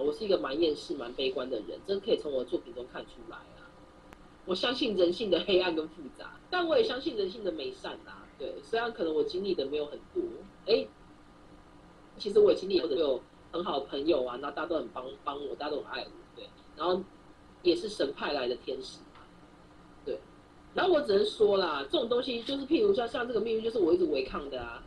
我是一个蛮厌世、蛮悲观的人，这可以从我的作品中看出来啊。我相信人性的黑暗跟复杂，但我也相信人性的美善啊。对，虽然可能我经历的没有很多，哎，其实我也经历或者有很好的朋友啊，那大家都很帮帮我，大家都很爱我，对，然后也是神派来的天使嘛，对。然后我只能说啦，这种东西就是譬如说像这个命运，就是我一直违抗的啊。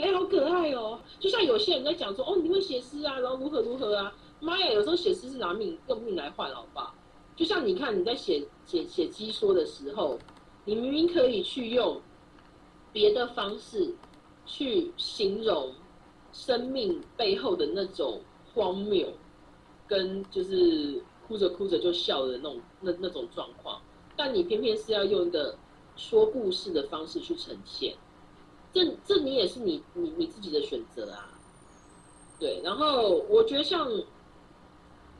哎，好可爱哦！就像有些人在讲说，哦，你会写诗啊，然后如何如何啊？妈呀，有时候写诗是拿命用命来换，好不好？就像你看你在写写写鸡说的时候，你明明可以去用别的方式去形容生命背后的那种荒谬，跟就是哭着哭着就笑的那种那那种状况，但你偏偏是要用一个说故事的方式去呈现。这这你也是你你你自己的选择啊，对。然后我觉得像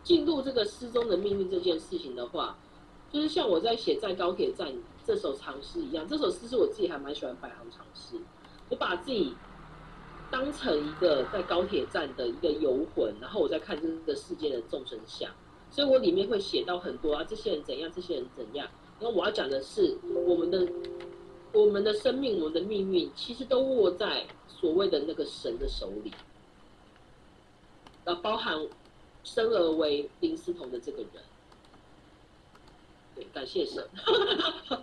进入这个失踪的命运这件事情的话，就是像我在写在高铁站这首长诗一样，这首诗是我自己还蛮喜欢百行长诗。我把自己当成一个在高铁站的一个游魂，然后我在看这个世界的众生相，所以我里面会写到很多啊，这些人怎样，这些人怎样。然后我要讲的是我们的。我们的生命，我们的命运，其实都握在所谓的那个神的手里，呃，包含生而为林思彤的这个人。对，感谢神。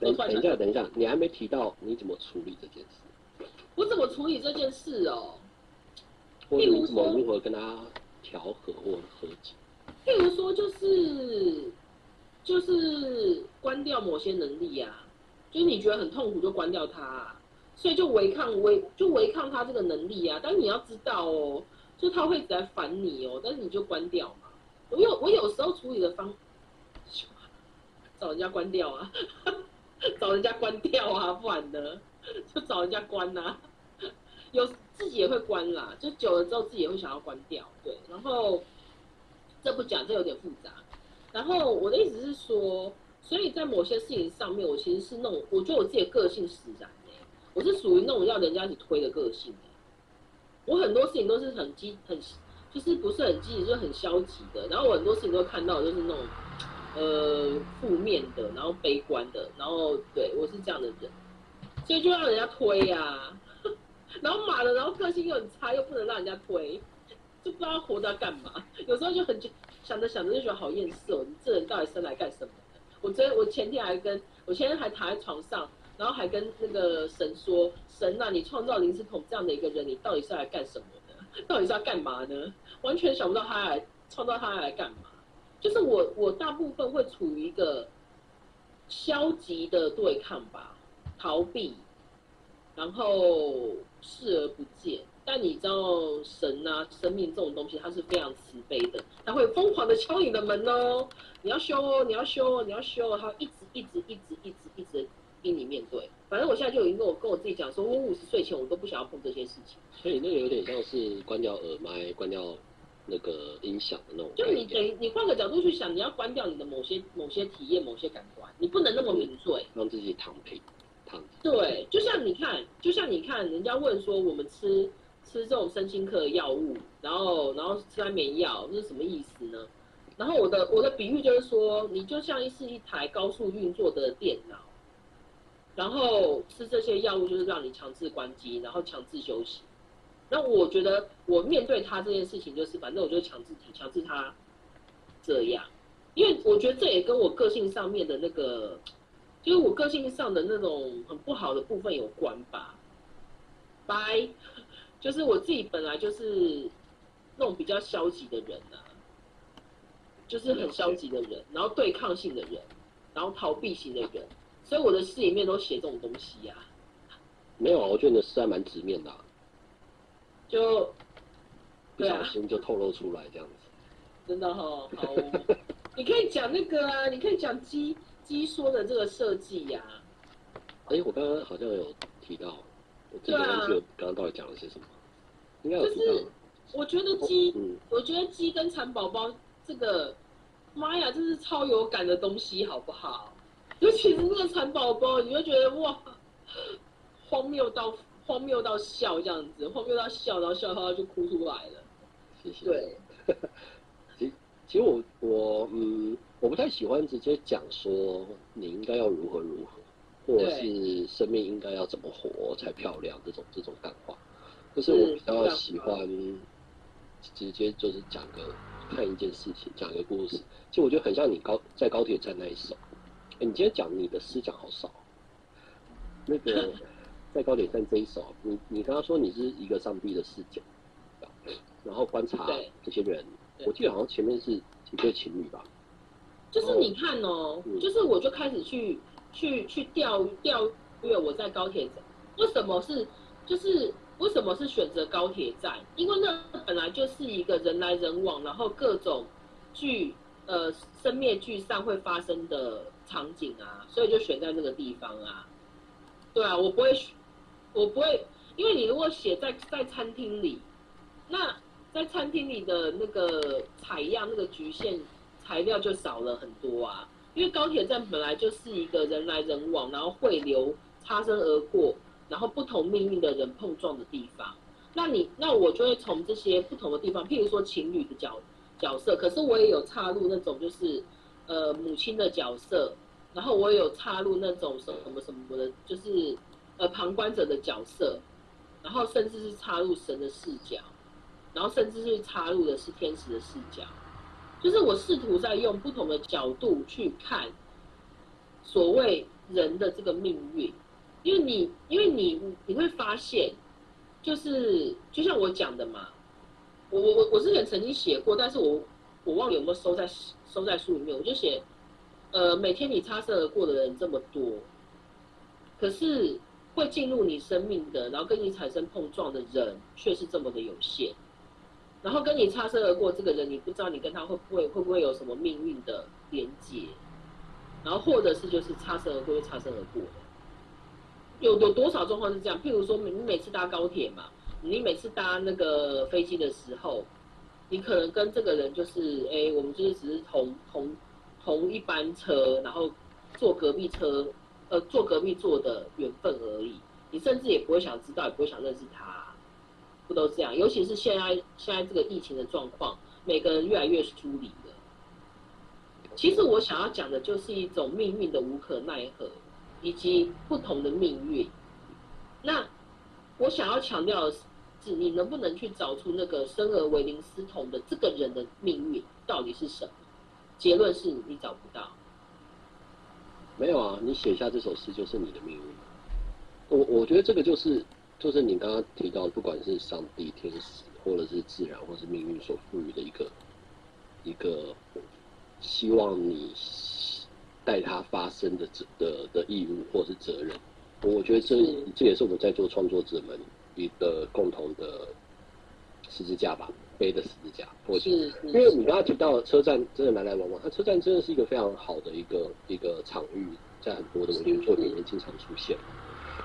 等 等一下，等一下，你还没提到你怎么处理这件事。我怎么处理这件事哦？譬如说，如何跟他调和或和解？譬如说，就是就是关掉某些能力呀。就是你觉得很痛苦，就关掉它，所以就违抗违就违抗它这个能力啊。但你要知道哦，就他会来烦你哦，但是你就关掉嘛。我有我有时候处理的方，找人家关掉啊，找人家关掉啊，不然呢就找人家关呐。有自己也会关啦，就久了之后自己也会想要关掉。对，然后这不讲，这有点复杂。然后我的意思是说。所以在某些事情上面，我其实是那种，我觉得我自己的个性使然哎，我是属于那种要人家去推的个性我很多事情都是很积很，就是不是很积极，就是很消极的。然后我很多事情都看到就是那种，呃，负面的，然后悲观的，然后对我是这样的人，所以就让人家推呀。然后马的，然后个性又很差，又不能让人家推，就不知道活着干嘛。有时候就很想着想着就觉得好厌世哦，你这人到底生来干什么？我昨我前天还跟我前天还躺在床上，然后还跟那个神说：“神呐，你创造林思彤这样的一个人，你到底是来干什么的？到底是要干嘛呢？完全想不到他来创造他来干嘛。就是我我大部分会处于一个消极的对抗吧，逃避，然后视而不见。但你知道神呐，生命这种东西，它是非常慈悲的，它会疯狂的敲你的门哦。”你要修哦，你要修哦，你要修哦，它一直一直一直一直一直逼你面对。反正我现在就已经跟我跟我自己讲说，我五十岁前我都不想要碰这些事情。所以那个有点像是关掉耳麦、关掉那个音响的那种。就你等于你换个角度去想，你要关掉你的某些某些体验、某些感官，你不能那么敏锐，让自己躺平躺。对，就像你看，就像你看，人家问说我们吃吃这种身心科的药物，然后然后吃安眠药，这是什么意思呢？然后我的我的比喻就是说，你就像是一台高速运作的电脑，然后吃这些药物就是让你强制关机，然后强制休息。那我觉得我面对他这件事情，就是反正我就强制强制他这样，因为我觉得这也跟我个性上面的那个，就是我个性上的那种很不好的部分有关吧。拜，就是我自己本来就是那种比较消极的人啊。就是很消极的人，然后对抗性的人，然后逃避型的人，所以我的诗里面都写这种东西呀。没有啊，我觉得你的诗还蛮直面的。就不小心就透露出来这样子。真的哈，好，你可以讲那个啊，你可以讲鸡鸡说的这个设计呀。哎，我刚刚好像有提到，我记得刚刚到底讲了些什么？应该有提到。我觉得鸡，我觉得鸡跟蚕宝宝。这个，妈呀，这是超有感的东西，好不好？尤其是那个蚕宝宝，你会觉得哇，荒谬到荒谬到笑这样子，荒谬到笑，然后笑到就哭出来了。谢谢。对，其其实我我嗯，我不太喜欢直接讲说你应该要如何如何，或者是生命应该要怎么活才漂亮这种这种感化，就是我比较喜欢直接就是讲个看一件事情，讲一个故事。其实我觉得很像你高在高铁站那一首，哎，你今天讲你的诗讲好少，那个 在高铁站这一首，你你刚刚说你是一个上帝的视角，然后观察这些人，我记得好像前面是一对情侣吧。就是你看哦，就是我就开始去去去调调阅我在高铁站，为什么是就是为什么是选择高铁站？因为那本来就是一个人来人往，然后各种剧呃生灭剧上会发生的场景啊，所以就选在那个地方啊。对啊，我不会，我不会，因为你如果写在在餐厅里，那在餐厅里的那个采样那个局限。材料就少了很多啊，因为高铁站本来就是一个人来人往，然后汇流、擦身而过，然后不同命运的人碰撞的地方。那你，那我就会从这些不同的地方，譬如说情侣的角角色，可是我也有插入那种就是呃母亲的角色，然后我也有插入那种什么什么的，就是呃旁观者的角色，然后甚至是插入神的视角，然后甚至是插入的是天使的视角。就是我试图在用不同的角度去看所谓人的这个命运，因为你，因为你，你会发现，就是就像我讲的嘛，我我我我之前曾经写过，但是我我忘了有没有收在收在书里面，我就写，呃，每天你擦身而过的人这么多，可是会进入你生命的，然后跟你产生碰撞的人却是这么的有限。然后跟你擦身而过这个人，你不知道你跟他会不会会不会有什么命运的连接，然后或者是就是擦身而过就擦身而过有有多少状况是这样？譬如说，你每次搭高铁嘛，你每次搭那个飞机的时候，你可能跟这个人就是，哎，我们就是只是同同同一班车，然后坐隔壁车，呃，坐隔壁坐的缘分而已，你甚至也不会想知道，也不会想认识他。不都这样？尤其是现在现在这个疫情的状况，每个人越来越疏离了。其实我想要讲的就是一种命运的无可奈何，以及不同的命运。那我想要强调的是，你能不能去找出那个生而为灵思同的这个人的命运到底是什么？结论是你找不到。没有啊，你写下这首诗就是你的命运。我我觉得这个就是。就是你刚刚提到，不管是上帝、天使，或者是自然，或是命运所赋予的一个一个希望你带它发生的责的的义务或是责任，我觉得这这也是我们在做创作者们一个共同的十字架吧，背的十字架。或是，因为你刚刚提到车站真的来来往往，它车站真的是一个非常好的一个一个场域，在很多的文学作品里面经常出现。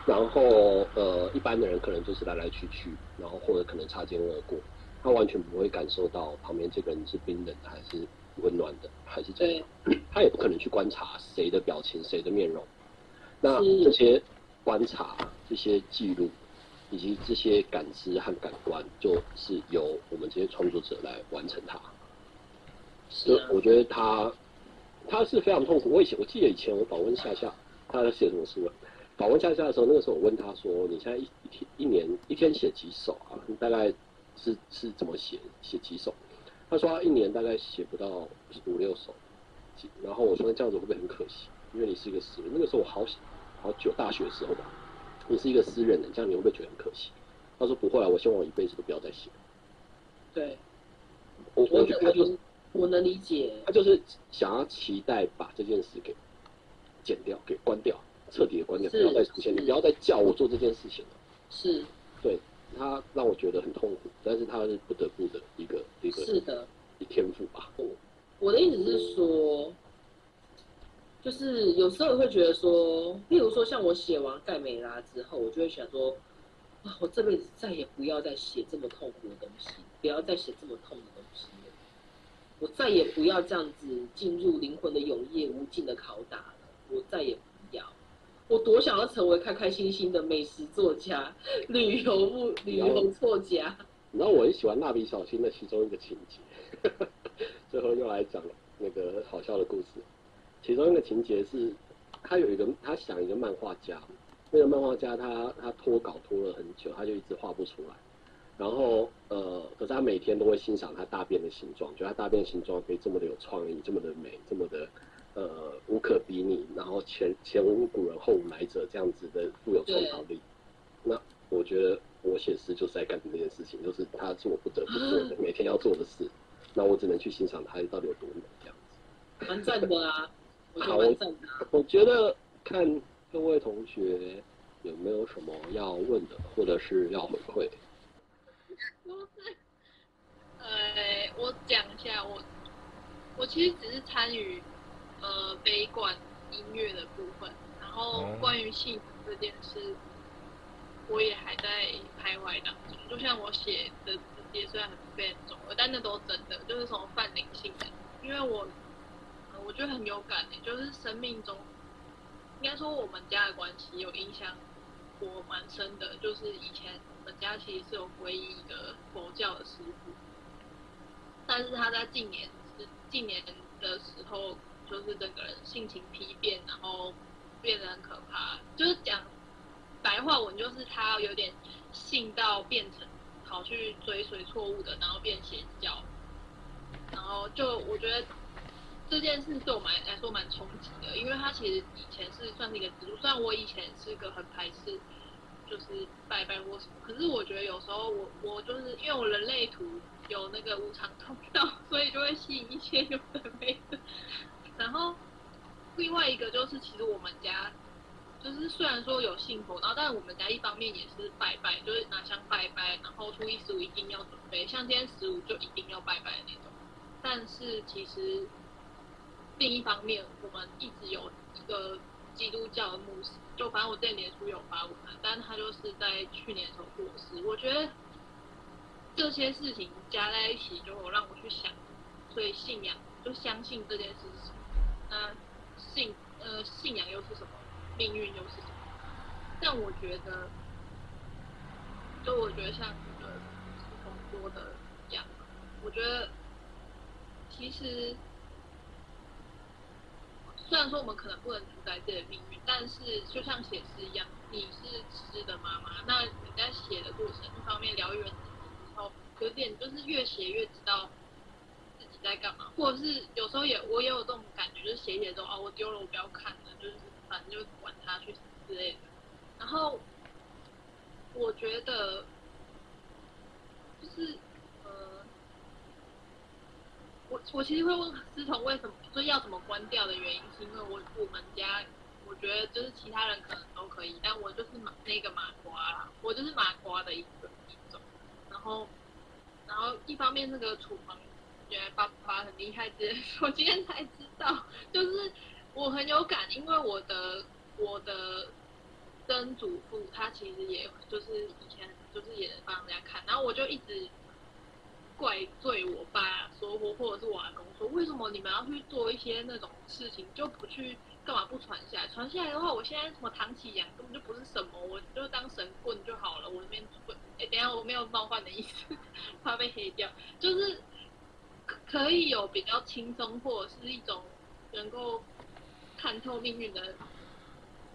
然后，呃，一般的人可能就是来来去去，然后或者可能擦肩而过，他完全不会感受到旁边这个人是冰冷的还是温暖的，还是怎样，他也不可能去观察谁的表情、谁的面容。那这些观察、这些记录以及这些感知和感官，就是由我们这些创作者来完成它。是，我觉得他他是非常痛苦。我以前我记得以前我访问夏夏，他在写什么书啊？访问夏夏的时候，那个时候我问他说：“你现在一一天一年一天写几首啊？你大概是是怎么写写几首？”他说：“他一年大概写不到五六首。”然后我说：“这样子会不会很可惜？因为你是一个诗人。那个时候我好好久大学的时候吧，你是一个诗人，这样你会不会觉得很可惜？”他说：“不会啊，我希望我一辈子都不要再写。”对，我我觉得他就是我能理解，他就是想要期待把这件事给剪掉，给关掉。彻底的观念不要再出现，你不要再叫我做这件事情了。是，对他让我觉得很痛苦，但是他是不得不的一个一个是的，一天赋吧。我我的意思是说，就是有时候会觉得说，例如说像我写完盖美拉之后，我就会想说，啊，我这辈子再也不要再写这么痛苦的东西，不要再写这么痛的东西，我再也不要这样子进入灵魂的永夜无尽的拷打了，我再也。我多想要成为开开心心的美食作家、旅游不旅游作家。然后我很喜欢蜡笔小新的其中一个情节，最后又来讲那个好笑的故事。其中一个情节是，他有一个他想一个漫画家，那个漫画家他他拖稿拖了很久，他就一直画不出来。然后呃，可是他每天都会欣赏他大便的形状，觉得他大便形状可以这么的有创意，这么的美，这么的呃无可比拟，然后前前无古人后无来者这样子的富有创造力。那我觉得我写诗就是在干这件事情，就是他是我不得不做的每天要做的事。那我只能去欣赏他到底有多美这样子。蛮赞的啊，好，我觉得看各位同学有没有什么要问的，或者是要回馈。呃，我讲一下，我我其实只是参与呃悲观音乐的部分，然后关于幸福这件事，我也还在徘徊当中。就像我写的这些虽然很非常重，但那都真的，就是什么泛灵性的，因为我我觉得很有感诶，就是生命中应该说我们家的关系有影响我蛮深的，就是以前。我们家其实是有皈依一个佛教的师傅，但是他在近年是近年的时候，就是整个人性情批变，然后变得很可怕。就是讲白话文，就是他有点信到变成跑去追随错误的，然后变邪教。然后就我觉得这件事对我们来说蛮冲击的，因为他其实以前是算是一个植入，虽然我以前是个很排斥。就是拜拜或什么，可是我觉得有时候我我就是因为我人类图有那个无常通道，所以就会吸引一些有的没的。然后另外一个就是，其实我们家就是虽然说有信佛，然后但我们家一方面也是拜拜，就是拿香拜拜，然后初一十五一定要准备，像今天十五就一定要拜拜的那种。但是其实另一方面，我们一直有一个基督教的牧师。就反正我这年初有发过他，但他就是在去年的时候过世。我觉得这些事情加在一起，就让我去想，所以信仰就相信这件事是什么？那信呃信仰又是什么？命运又是什么？但我觉得，就我觉得像那个很多的讲，我觉得其实。虽然说我们可能不能主宰自己的命运，但是就像写诗一样，你是诗的妈妈，那你在写的过程，一方面疗愈了自己之后，有点就是越写越知道自己在干嘛，或者是有时候也我也有这种感，就是写写之后啊，我丢了我不要看了，就是反正就管他去之类的。然后我觉得就是呃。我我其实会问思彤为什么，所以要怎么关掉的原因，是因为我我们家，我觉得就是其他人可能都可以，但我就是马那个麻瓜啦，我就是麻瓜的一个一种。然后，然后一方面那个厨房，觉得爸爸很厉害，这我今天才知道，就是我很有感，因为我的我的曾祖父他其实也就是以前就是也帮人家看，然后我就一直。怪罪我爸说，或或者是我阿公说，为什么你们要去做一些那种事情，就不去干嘛不传下来？传下来的话，我现在什么唐启阳根本就不是什么，我就当神棍就好了。我那边，哎，等下我没有冒犯的意思，怕被黑掉。就 是可以有比较轻松，或者是一种能够看透命运的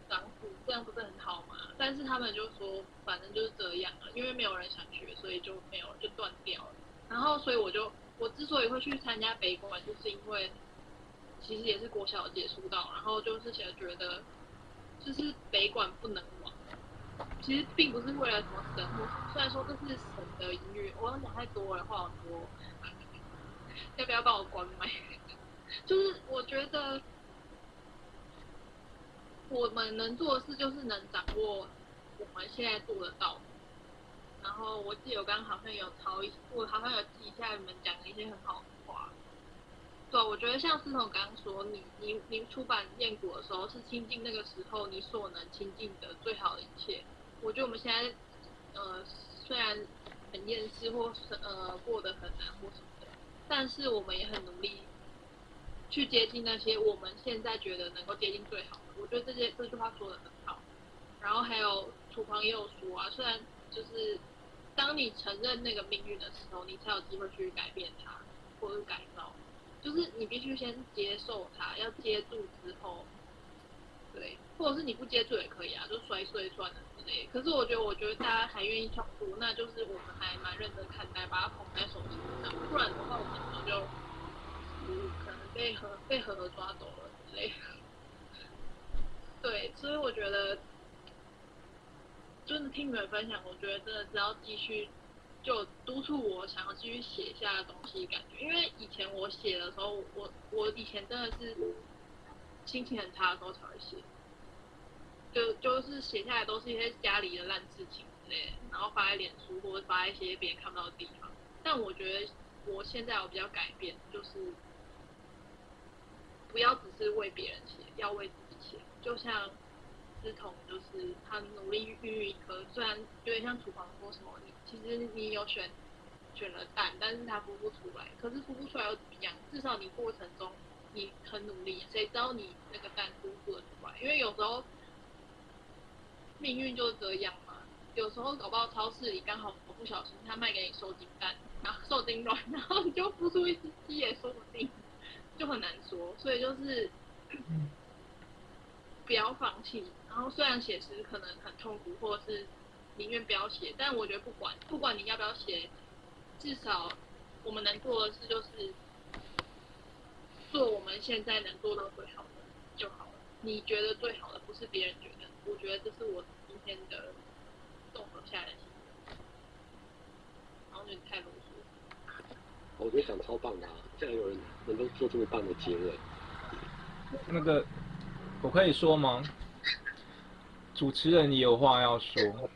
长父，这样不是很好吗？但是他们就说，反正就是这样了，因为没有人想学，所以就没有就断掉了。然后，所以我就我之所以会去参加北管，就是因为其实也是国小接触到，然后就是想觉得，就是北管不能玩。其实并不是为了什么神，虽然说这是神的音乐，我讲太多了，话好多，要不要帮我关麦？就是我觉得我们能做的事，就是能掌握我们现在做得到。然后我记得我刚刚好像有抄一，我好像有记一下你们讲的一些很好的话。对，我觉得像思彤刚刚说，你你你出版《燕果》的时候是亲近那个时候你所能亲近的最好的一切。我觉得我们现在呃虽然很厌世或是呃过得很难或，但是我们也很努力去接近那些我们现在觉得能够接近最好的。我觉得这些这句话说的很好。然后还有厨房也有说啊，虽然就是。当你承认那个命运的时候，你才有机会去改变它或者改造。就是你必须先接受它，要接住之后，对，或者是你不接住也可以啊，就摔碎算了之类。可是我觉得，我觉得大家还愿意闯出，那就是我们还蛮认真看待，把它捧在手心上。不然的话，我们可能就可能被和被河河抓走了之类。对，所以我觉得，就是听你们分享，我觉得真的只要继续。就督促我想要继续写下的东西，感觉，因为以前我写的时候，我我以前真的是心情很差的时候才会写，就就是写下来都是一些家里的烂事情之类，然后发在脸书或者发一些别人看不到的地方。但我觉得我现在我比较改变，就是不要只是为别人写，要为自己写。就像思彤，就是他努力孕育一颗，虽然有点像厨房说什么。其实你有选选了蛋，但是它孵不出来。可是孵不出来又怎么样？至少你过程中你很努力，谁知道你那个蛋孵不出来？因为有时候命运就是这样嘛。有时候搞不好超市里刚好我不小心他卖给你受精蛋，然后受精卵，然后你就孵出一只鸡也说不定，就很难说。所以就是不要放弃。然后虽然写诗可能很痛苦，或者是。宁愿不要写，但我觉得不管不管你要不要写，至少我们能做的事就是做我们现在能做到最好的就好了。你觉得最好的不是别人觉得，我觉得这是我今天的综合下来。然后就太啰嗦。我觉得讲超棒的，竟然有人能够做这么棒的结尾。那个我可以说吗？主持人你有话要说。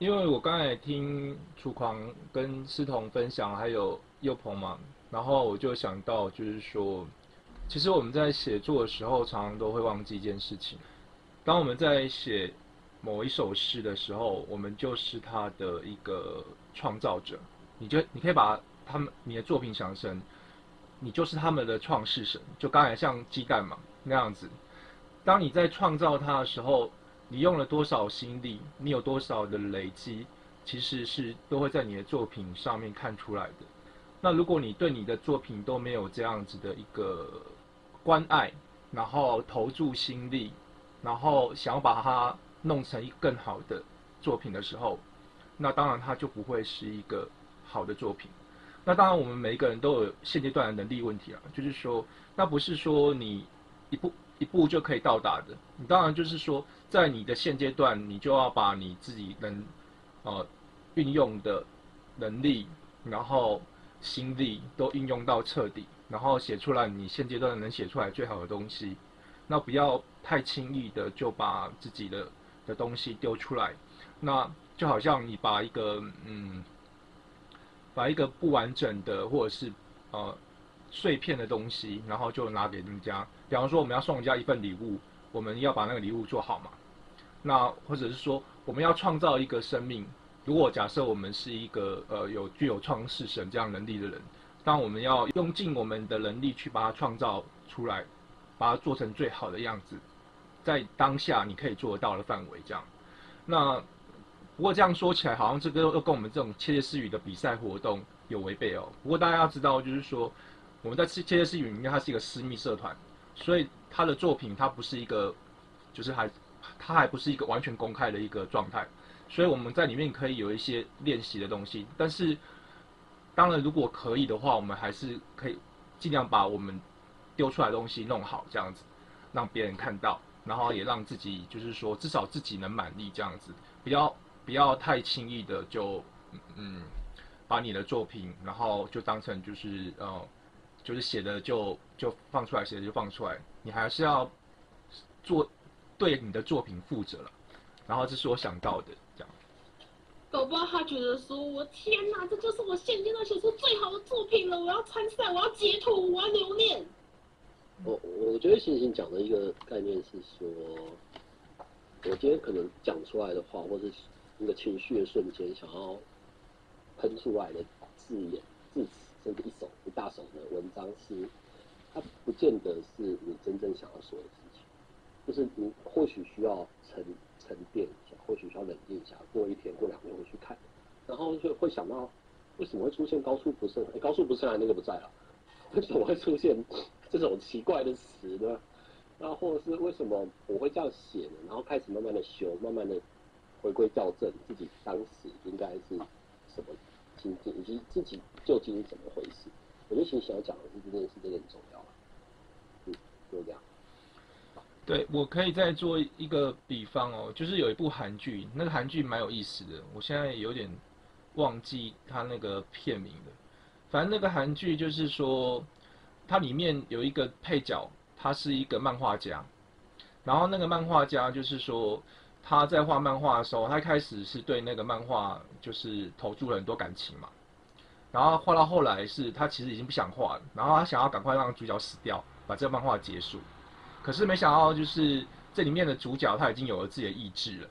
因为我刚才听楚狂跟思彤分享，还有佑鹏嘛，然后我就想到，就是说，其实我们在写作的时候，常常都会忘记一件事情。当我们在写某一首诗的时候，我们就是他的一个创造者。你就你可以把他们你的作品想成，你就是他们的创世神。就刚才像鸡蛋嘛那样子，当你在创造它的时候。你用了多少心力？你有多少的累积？其实是都会在你的作品上面看出来的。那如果你对你的作品都没有这样子的一个关爱，然后投注心力，然后想要把它弄成一个更好的作品的时候，那当然它就不会是一个好的作品。那当然，我们每一个人都有现阶段的能力问题啊，就是说，那不是说你一步一步就可以到达的。你当然就是说。在你的现阶段，你就要把你自己能，呃，运用的能力，然后心力都运用到彻底，然后写出来你现阶段能写出来最好的东西。那不要太轻易的就把自己的的东西丢出来。那就好像你把一个嗯，把一个不完整的或者是呃碎片的东西，然后就拿给人家。比方说，我们要送人家一份礼物，我们要把那个礼物做好嘛。那或者是说，我们要创造一个生命。如果假设我们是一个呃有具有创世神这样能力的人，当我们要用尽我们的能力去把它创造出来，把它做成最好的样子，在当下你可以做得到的范围这样。那不过这样说起来，好像这个又跟我们这种窃窃私语的比赛活动有违背哦。不过大家要知道，就是说我们在窃窃私语里面，它是一个私密社团，所以他的作品它不是一个，就是还。它还不是一个完全公开的一个状态，所以我们在里面可以有一些练习的东西。但是，当然如果可以的话，我们还是可以尽量把我们丢出来的东西弄好，这样子让别人看到，然后也让自己就是说至少自己能满意这样子，不要不要太轻易的就嗯把你的作品然后就当成就是呃就是写的就就放出来，写的就放出来，你还是要做。对你的作品负责了，然后这是我想到的，搞不好他觉得说：“我天哪，这就是我现阶段写出最好的作品了！我要参赛，我要截图，我要留念。”我我觉得星星讲的一个概念是说，我今天可能讲出来的话，或是那个情绪的瞬间，想要喷出来的字眼、字词，甚至一首一大首的文章，是它不见得是你真正想要说的事情。就是你或许需要沉沉淀一下，或许需要冷静一下，过一天、过两天会去看，然后就会想到为什么会出现高处不胜哎？高处不胜寒那个不在了，为什么会出现这种奇怪的词呢？然后或者是为什么我会这样写呢？然后开始慢慢的修，慢慢的回归校正自己当时应该是什么心境，以及自己究竟是怎么回事。我就其实想要讲的是这件事，这个很重要啊。嗯，就这样。对，我可以再做一个比方哦，就是有一部韩剧，那个韩剧蛮有意思的，我现在有点忘记它那个片名了。反正那个韩剧就是说，它里面有一个配角，他是一个漫画家，然后那个漫画家就是说，他在画漫画的时候，他开始是对那个漫画就是投注了很多感情嘛，然后画到后来是他其实已经不想画了，然后他想要赶快让主角死掉，把这个漫画结束。可是没想到，就是这里面的主角他已经有了自己的意志了。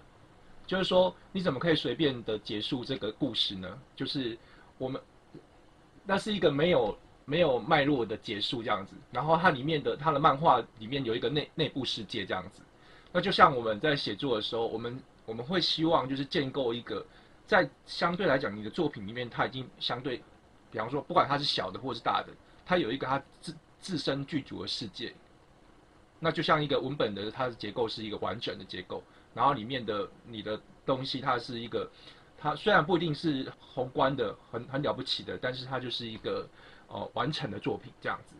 就是说，你怎么可以随便的结束这个故事呢？就是我们那是一个没有没有脉络的结束这样子。然后它里面的它的漫画里面有一个内内部世界这样子。那就像我们在写作的时候，我们我们会希望就是建构一个在相对来讲你的作品里面，它已经相对，比方说不管它是小的或是大的，它有一个它自自身具足的世界。那就像一个文本的，它的结构是一个完整的结构，然后里面的你的东西，它是一个，它虽然不一定是宏观的、很很了不起的，但是它就是一个呃完成的作品这样子。